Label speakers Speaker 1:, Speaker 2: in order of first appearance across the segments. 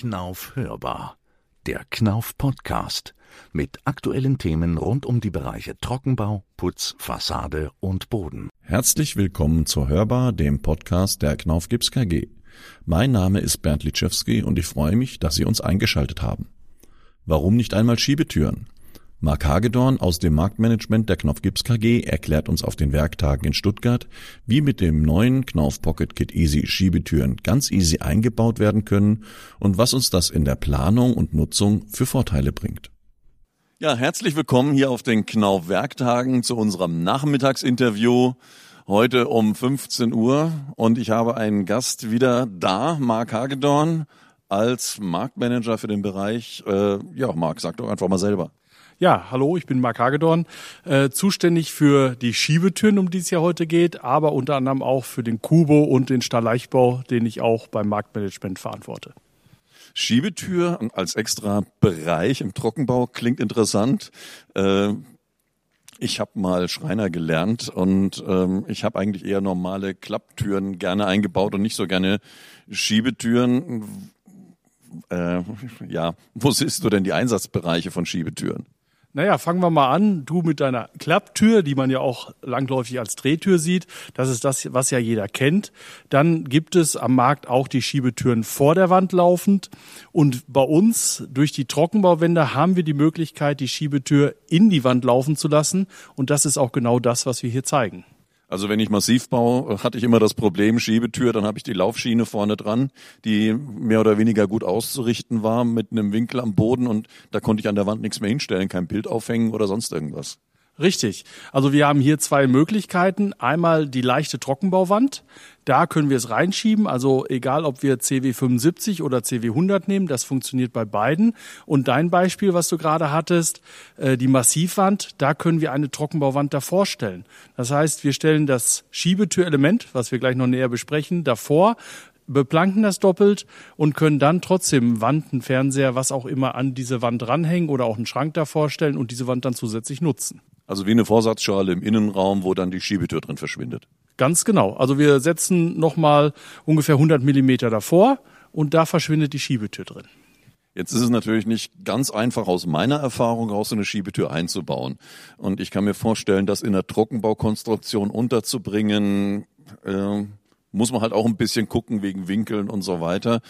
Speaker 1: Knauf hörbar. Der Knauf Podcast mit aktuellen Themen rund um die Bereiche Trockenbau, Putz, Fassade und Boden.
Speaker 2: Herzlich willkommen zur Hörbar, dem Podcast der Knauf Gips KG. Mein Name ist Bernd Litschewski und ich freue mich, dass Sie uns eingeschaltet haben. Warum nicht einmal Schiebetüren? Mark Hagedorn aus dem Marktmanagement der Knauf Gips KG erklärt uns auf den Werktagen in Stuttgart, wie mit dem neuen Knauf Pocket Kit Easy Schiebetüren ganz easy eingebaut werden können und was uns das in der Planung und Nutzung für Vorteile bringt. Ja, herzlich willkommen hier auf den Knauf Werktagen zu unserem Nachmittagsinterview heute um 15 Uhr und ich habe einen Gast wieder da, Mark Hagedorn als Marktmanager für den Bereich. Äh, ja, Mark, sag doch einfach mal selber.
Speaker 3: Ja, hallo, ich bin Marc Hagedorn, äh, zuständig für die Schiebetüren, um die es ja heute geht, aber unter anderem auch für den Kubo und den Stahlleichtbau, den ich auch beim Marktmanagement verantworte.
Speaker 2: Schiebetür als extra Bereich im Trockenbau klingt interessant. Äh, ich habe mal Schreiner gelernt und ähm, ich habe eigentlich eher normale Klapptüren gerne eingebaut und nicht so gerne Schiebetüren. Äh, ja, wo siehst du denn die Einsatzbereiche von Schiebetüren?
Speaker 3: Naja, fangen wir mal an. Du mit deiner Klapptür, die man ja auch langläufig als Drehtür sieht. Das ist das, was ja jeder kennt. Dann gibt es am Markt auch die Schiebetüren vor der Wand laufend. Und bei uns durch die Trockenbauwände haben wir die Möglichkeit, die Schiebetür in die Wand laufen zu lassen. Und das ist auch genau das, was wir hier zeigen.
Speaker 2: Also wenn ich massiv baue, hatte ich immer das Problem, Schiebetür, dann habe ich die Laufschiene vorne dran, die mehr oder weniger gut auszurichten war mit einem Winkel am Boden und da konnte ich an der Wand nichts mehr hinstellen, kein Bild aufhängen oder sonst irgendwas.
Speaker 3: Richtig. Also wir haben hier zwei Möglichkeiten. Einmal die leichte Trockenbauwand. Da können wir es reinschieben. Also egal, ob wir CW 75 oder CW 100 nehmen, das funktioniert bei beiden. Und dein Beispiel, was du gerade hattest, äh, die Massivwand, da können wir eine Trockenbauwand davor stellen. Das heißt, wir stellen das Schiebetürelement, was wir gleich noch näher besprechen, davor, beplanken das doppelt und können dann trotzdem Wanden, Fernseher, was auch immer an diese Wand ranhängen oder auch einen Schrank davor stellen und diese Wand dann zusätzlich nutzen.
Speaker 2: Also wie eine Vorsatzschale im Innenraum, wo dann die Schiebetür drin verschwindet.
Speaker 3: Ganz genau. Also wir setzen nochmal ungefähr 100 Millimeter davor und da verschwindet die Schiebetür drin.
Speaker 2: Jetzt ist es natürlich nicht ganz einfach aus meiner Erfahrung raus, so eine Schiebetür einzubauen. Und ich kann mir vorstellen, das in der Trockenbaukonstruktion unterzubringen, äh, muss man halt auch ein bisschen gucken wegen Winkeln und so weiter.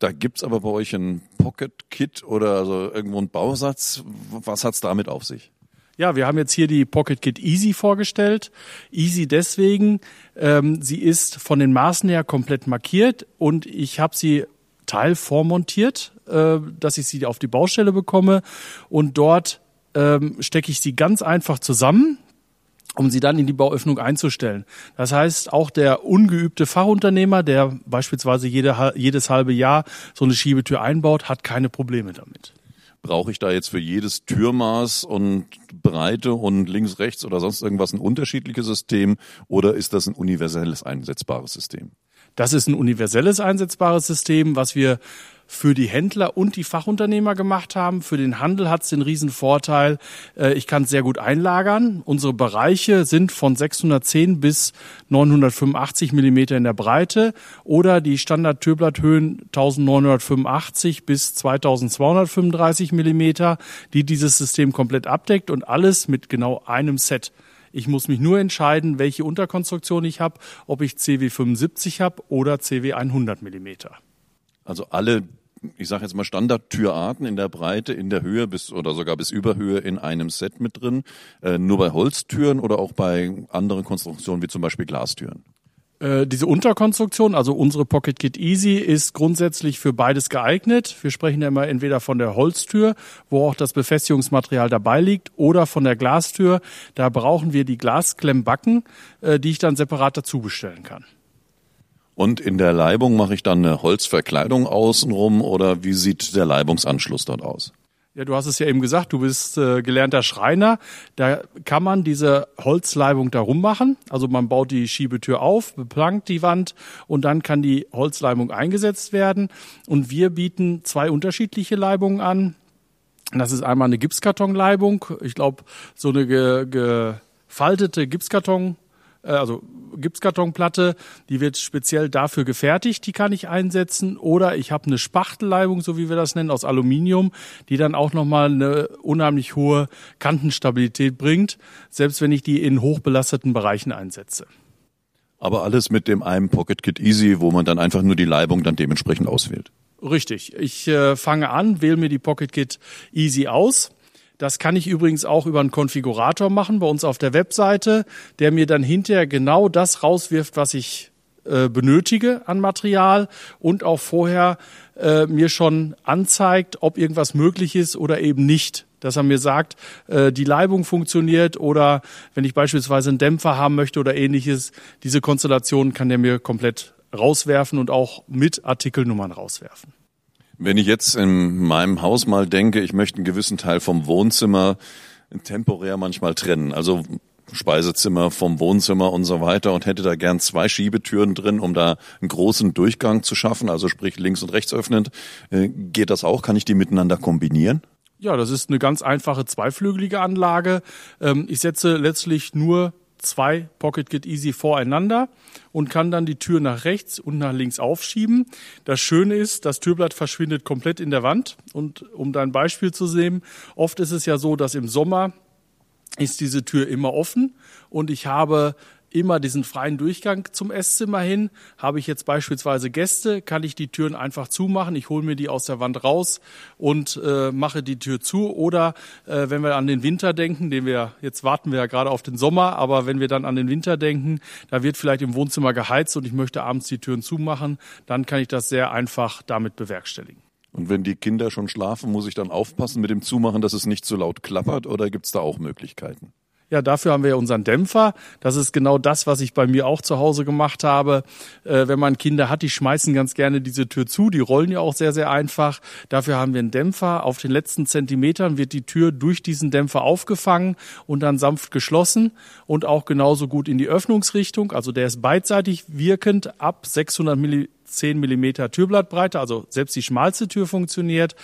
Speaker 2: Da gibt's aber bei euch ein Pocket-Kit oder also irgendwo einen Bausatz. Was hat's damit auf sich?
Speaker 3: Ja, wir haben jetzt hier die Pocket Kit Easy vorgestellt. Easy deswegen, ähm, sie ist von den Maßen her komplett markiert und ich habe sie teilvormontiert, äh, dass ich sie auf die Baustelle bekomme und dort ähm, stecke ich sie ganz einfach zusammen um sie dann in die Bauöffnung einzustellen. Das heißt, auch der ungeübte Fachunternehmer, der beispielsweise jede, jedes halbe Jahr so eine Schiebetür einbaut, hat keine Probleme damit
Speaker 2: brauche ich da jetzt für jedes Türmaß und Breite und links, rechts oder sonst irgendwas ein unterschiedliches System oder ist das ein universelles einsetzbares System?
Speaker 3: Das ist ein universelles einsetzbares System, was wir für die Händler und die Fachunternehmer gemacht haben. Für den Handel hat es den riesen Vorteil, äh, ich kann es sehr gut einlagern. Unsere Bereiche sind von 610 bis 985 Millimeter in der Breite oder die Standard-Türblatthöhen 1985 bis 2235 Millimeter, die dieses System komplett abdeckt und alles mit genau einem Set. Ich muss mich nur entscheiden, welche Unterkonstruktion ich habe, ob ich CW 75 habe oder CW 100 Millimeter.
Speaker 2: Also alle, ich sage jetzt mal Standardtürarten in der Breite, in der Höhe bis oder sogar bis Überhöhe in einem Set mit drin. Äh, nur bei Holztüren oder auch bei anderen Konstruktionen wie zum Beispiel Glastüren.
Speaker 3: Äh, diese Unterkonstruktion, also unsere Pocket Kit Easy, ist grundsätzlich für beides geeignet. Wir sprechen ja immer entweder von der Holztür, wo auch das Befestigungsmaterial dabei liegt, oder von der Glastür. Da brauchen wir die Glasklemmbbacken, äh, die ich dann separat dazu bestellen kann.
Speaker 2: Und in der Leibung mache ich dann eine Holzverkleidung außenrum oder wie sieht der Leibungsanschluss dort aus?
Speaker 3: Ja, du hast es ja eben gesagt, du bist äh, gelernter Schreiner. Da kann man diese Holzleibung darum machen. Also man baut die Schiebetür auf, beplankt die Wand und dann kann die Holzleibung eingesetzt werden. Und wir bieten zwei unterschiedliche Leibungen an. Das ist einmal eine Gipskartonleibung. Ich glaube, so eine ge gefaltete Gipskarton also Gipskartonplatte, die wird speziell dafür gefertigt, die kann ich einsetzen. Oder ich habe eine Spachtelleibung, so wie wir das nennen, aus Aluminium, die dann auch nochmal eine unheimlich hohe Kantenstabilität bringt, selbst wenn ich die in hochbelasteten Bereichen einsetze.
Speaker 2: Aber alles mit dem einem Pocket Kit Easy, wo man dann einfach nur die Leibung dann dementsprechend auswählt.
Speaker 3: Richtig. Ich äh, fange an, wähle mir die Pocket Kit Easy aus. Das kann ich übrigens auch über einen Konfigurator machen bei uns auf der Webseite, der mir dann hinterher genau das rauswirft, was ich äh, benötige an Material und auch vorher äh, mir schon anzeigt, ob irgendwas möglich ist oder eben nicht. Dass er mir sagt, äh, die Leibung funktioniert oder wenn ich beispielsweise einen Dämpfer haben möchte oder ähnliches, diese Konstellation kann der mir komplett rauswerfen und auch mit Artikelnummern rauswerfen.
Speaker 2: Wenn ich jetzt in meinem Haus mal denke, ich möchte einen gewissen Teil vom Wohnzimmer temporär manchmal trennen, also Speisezimmer vom Wohnzimmer und so weiter und hätte da gern zwei Schiebetüren drin, um da einen großen Durchgang zu schaffen, also sprich links und rechts öffnend. Äh, geht das auch? Kann ich die miteinander kombinieren?
Speaker 3: Ja, das ist eine ganz einfache zweiflügelige Anlage. Ähm, ich setze letztlich nur zwei Pocket Git Easy voreinander und kann dann die Tür nach rechts und nach links aufschieben. Das Schöne ist, das Türblatt verschwindet komplett in der Wand. Und um da ein Beispiel zu sehen, oft ist es ja so, dass im Sommer ist diese Tür immer offen und ich habe immer diesen freien Durchgang zum Esszimmer hin. Habe ich jetzt beispielsweise Gäste, kann ich die Türen einfach zumachen. Ich hole mir die aus der Wand raus und äh, mache die Tür zu. Oder äh, wenn wir an den Winter denken, den wir jetzt warten wir ja gerade auf den Sommer, aber wenn wir dann an den Winter denken, da wird vielleicht im Wohnzimmer geheizt und ich möchte abends die Türen zumachen, dann kann ich das sehr einfach damit bewerkstelligen.
Speaker 2: Und wenn die Kinder schon schlafen, muss ich dann aufpassen mit dem Zumachen, dass es nicht zu laut klappert oder gibt es da auch Möglichkeiten?
Speaker 3: Ja, dafür haben wir ja unseren Dämpfer. Das ist genau das, was ich bei mir auch zu Hause gemacht habe. Äh, wenn man Kinder hat, die schmeißen ganz gerne diese Tür zu. Die rollen ja auch sehr, sehr einfach. Dafür haben wir einen Dämpfer. Auf den letzten Zentimetern wird die Tür durch diesen Dämpfer aufgefangen und dann sanft geschlossen und auch genauso gut in die Öffnungsrichtung. Also der ist beidseitig wirkend ab 600 Milliliter 10 Millimeter Türblattbreite, also selbst die schmalste Tür funktioniert.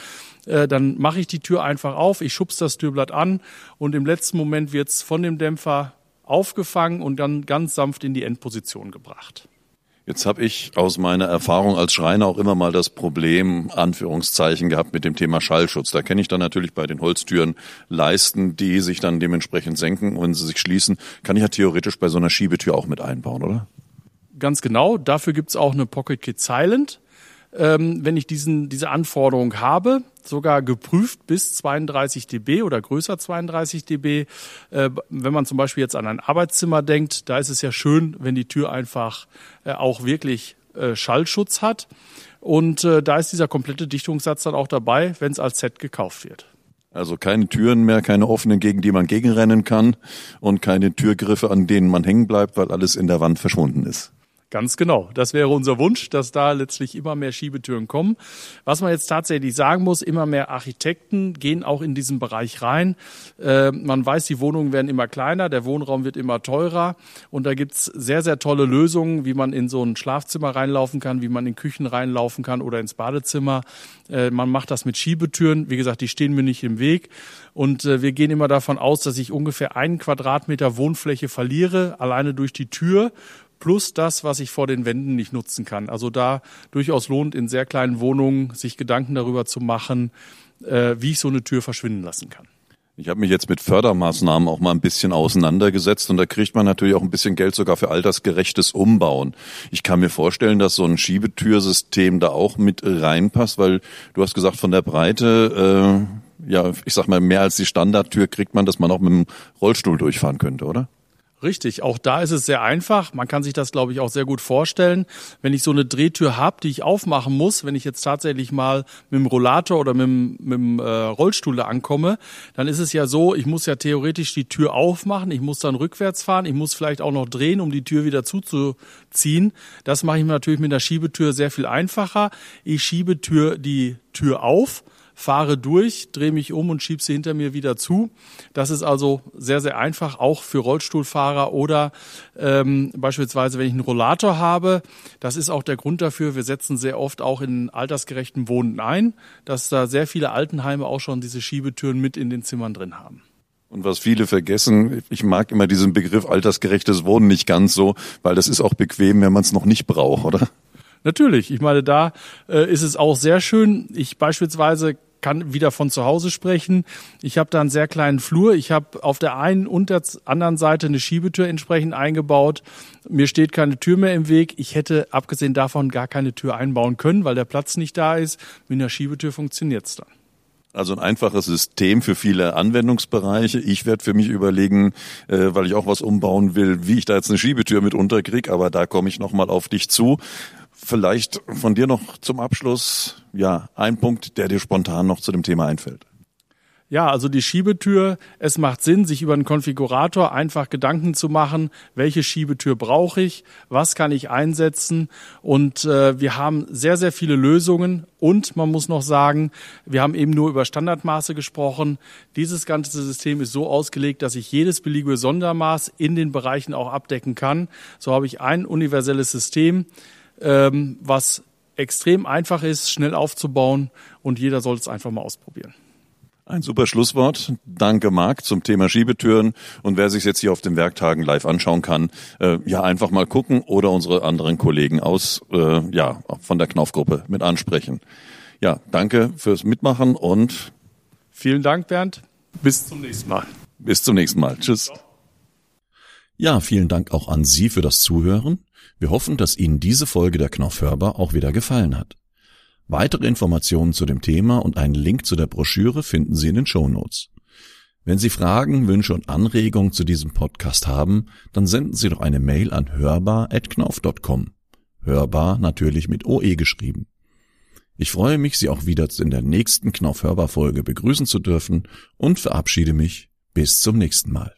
Speaker 3: Äh, dann mache ich die Tür einfach auf, ich schubse das Türblatt an und im letzten Moment wird es von dem Dämpfer aufgefangen und dann ganz sanft in die Endposition gebracht.
Speaker 2: Jetzt habe ich aus meiner Erfahrung als Schreiner auch immer mal das Problem, Anführungszeichen, gehabt mit dem Thema Schallschutz. Da kenne ich dann natürlich bei den Holztüren Leisten, die sich dann dementsprechend senken und sie sich schließen. Kann ich ja theoretisch bei so einer Schiebetür auch mit einbauen, oder?
Speaker 3: Ganz genau. Dafür gibt's auch eine Pocket Kit Silent. Ähm, wenn ich diesen, diese Anforderung habe, sogar geprüft bis 32 dB oder größer 32 dB. Äh, wenn man zum Beispiel jetzt an ein Arbeitszimmer denkt, da ist es ja schön, wenn die Tür einfach äh, auch wirklich äh, Schallschutz hat. Und äh, da ist dieser komplette Dichtungssatz dann auch dabei, wenn es als Set gekauft wird.
Speaker 2: Also keine Türen mehr, keine offenen, gegen die man gegenrennen kann und keine Türgriffe, an denen man hängen bleibt, weil alles in der Wand verschwunden ist.
Speaker 3: Ganz genau. Das wäre unser Wunsch, dass da letztlich immer mehr Schiebetüren kommen. Was man jetzt tatsächlich sagen muss, immer mehr Architekten gehen auch in diesen Bereich rein. Äh, man weiß, die Wohnungen werden immer kleiner, der Wohnraum wird immer teurer und da gibt's sehr, sehr tolle Lösungen, wie man in so ein Schlafzimmer reinlaufen kann, wie man in Küchen reinlaufen kann oder ins Badezimmer. Äh, man macht das mit Schiebetüren. Wie gesagt, die stehen mir nicht im Weg. Und äh, wir gehen immer davon aus, dass ich ungefähr einen Quadratmeter Wohnfläche verliere, alleine durch die Tür plus das, was ich vor den Wänden nicht nutzen kann. Also da durchaus lohnt, in sehr kleinen Wohnungen sich Gedanken darüber zu machen, äh, wie ich so eine Tür verschwinden lassen kann.
Speaker 2: Ich habe mich jetzt mit Fördermaßnahmen auch mal ein bisschen auseinandergesetzt und da kriegt man natürlich auch ein bisschen Geld sogar für altersgerechtes Umbauen. Ich kann mir vorstellen, dass so ein Schiebetürsystem da auch mit reinpasst, weil du hast gesagt, von der Breite, äh, ja, ich sag mal, mehr als die Standardtür kriegt man, dass man auch mit dem Rollstuhl durchfahren könnte, oder?
Speaker 3: Richtig, auch da ist es sehr einfach. Man kann sich das, glaube ich, auch sehr gut vorstellen. Wenn ich so eine Drehtür habe, die ich aufmachen muss, wenn ich jetzt tatsächlich mal mit dem Rollator oder mit dem, mit dem äh, Rollstuhl ankomme, dann ist es ja so, ich muss ja theoretisch die Tür aufmachen, ich muss dann rückwärts fahren, ich muss vielleicht auch noch drehen, um die Tür wieder zuzuziehen. Das mache ich mir natürlich mit der Schiebetür sehr viel einfacher. Ich schiebe Tür, die Tür auf fahre durch, drehe mich um und schiebe sie hinter mir wieder zu. Das ist also sehr, sehr einfach, auch für Rollstuhlfahrer oder ähm, beispielsweise, wenn ich einen Rollator habe. Das ist auch der Grund dafür. Wir setzen sehr oft auch in altersgerechten Wohnen ein, dass da sehr viele Altenheime auch schon diese Schiebetüren mit in den Zimmern drin haben.
Speaker 2: Und was viele vergessen, ich mag immer diesen Begriff altersgerechtes Wohnen nicht ganz so, weil das ist auch bequem, wenn man es noch nicht braucht, oder?
Speaker 3: Natürlich. Ich meine, da äh, ist es auch sehr schön. Ich beispielsweise kann wieder von zu Hause sprechen. Ich habe da einen sehr kleinen Flur. Ich habe auf der einen und der anderen Seite eine Schiebetür entsprechend eingebaut. Mir steht keine Tür mehr im Weg. Ich hätte abgesehen davon gar keine Tür einbauen können, weil der Platz nicht da ist. Mit einer Schiebetür funktioniert's dann.
Speaker 2: Also ein einfaches System für viele Anwendungsbereiche. Ich werde für mich überlegen, äh, weil ich auch was umbauen will, wie ich da jetzt eine Schiebetür mit unterkriege, aber da komme ich nochmal auf dich zu. Vielleicht von dir noch zum Abschluss, ja, ein Punkt, der dir spontan noch zu dem Thema einfällt.
Speaker 3: Ja, also die Schiebetür, es macht Sinn, sich über einen Konfigurator einfach Gedanken zu machen, welche Schiebetür brauche ich, was kann ich einsetzen und äh, wir haben sehr, sehr viele Lösungen und man muss noch sagen, wir haben eben nur über Standardmaße gesprochen. Dieses ganze System ist so ausgelegt, dass ich jedes beliebige Sondermaß in den Bereichen auch abdecken kann. So habe ich ein universelles System, ähm, was extrem einfach ist, schnell aufzubauen und jeder soll es einfach mal ausprobieren.
Speaker 2: Ein super Schlusswort. Danke, Marc, zum Thema Schiebetüren. Und wer sich jetzt hier auf den Werktagen live anschauen kann, äh, ja, einfach mal gucken oder unsere anderen Kollegen aus, äh, ja, von der Knaufgruppe mit ansprechen. Ja, danke fürs Mitmachen und
Speaker 3: vielen Dank, Bernd. Bis zum nächsten Mal.
Speaker 2: Bis zum nächsten Mal. Tschüss. Ja, vielen Dank auch an Sie für das Zuhören. Wir hoffen, dass Ihnen diese Folge der Knauf hörbar auch wieder gefallen hat. Weitere Informationen zu dem Thema und einen Link zu der Broschüre finden Sie in den Show Notes. Wenn Sie Fragen, Wünsche und Anregungen zu diesem Podcast haben, dann senden Sie doch eine Mail an hörbar.knauf.com. Hörbar natürlich mit OE geschrieben. Ich freue mich, Sie auch wieder in der nächsten Knauf Hörbar Folge begrüßen zu dürfen und verabschiede mich bis zum nächsten Mal.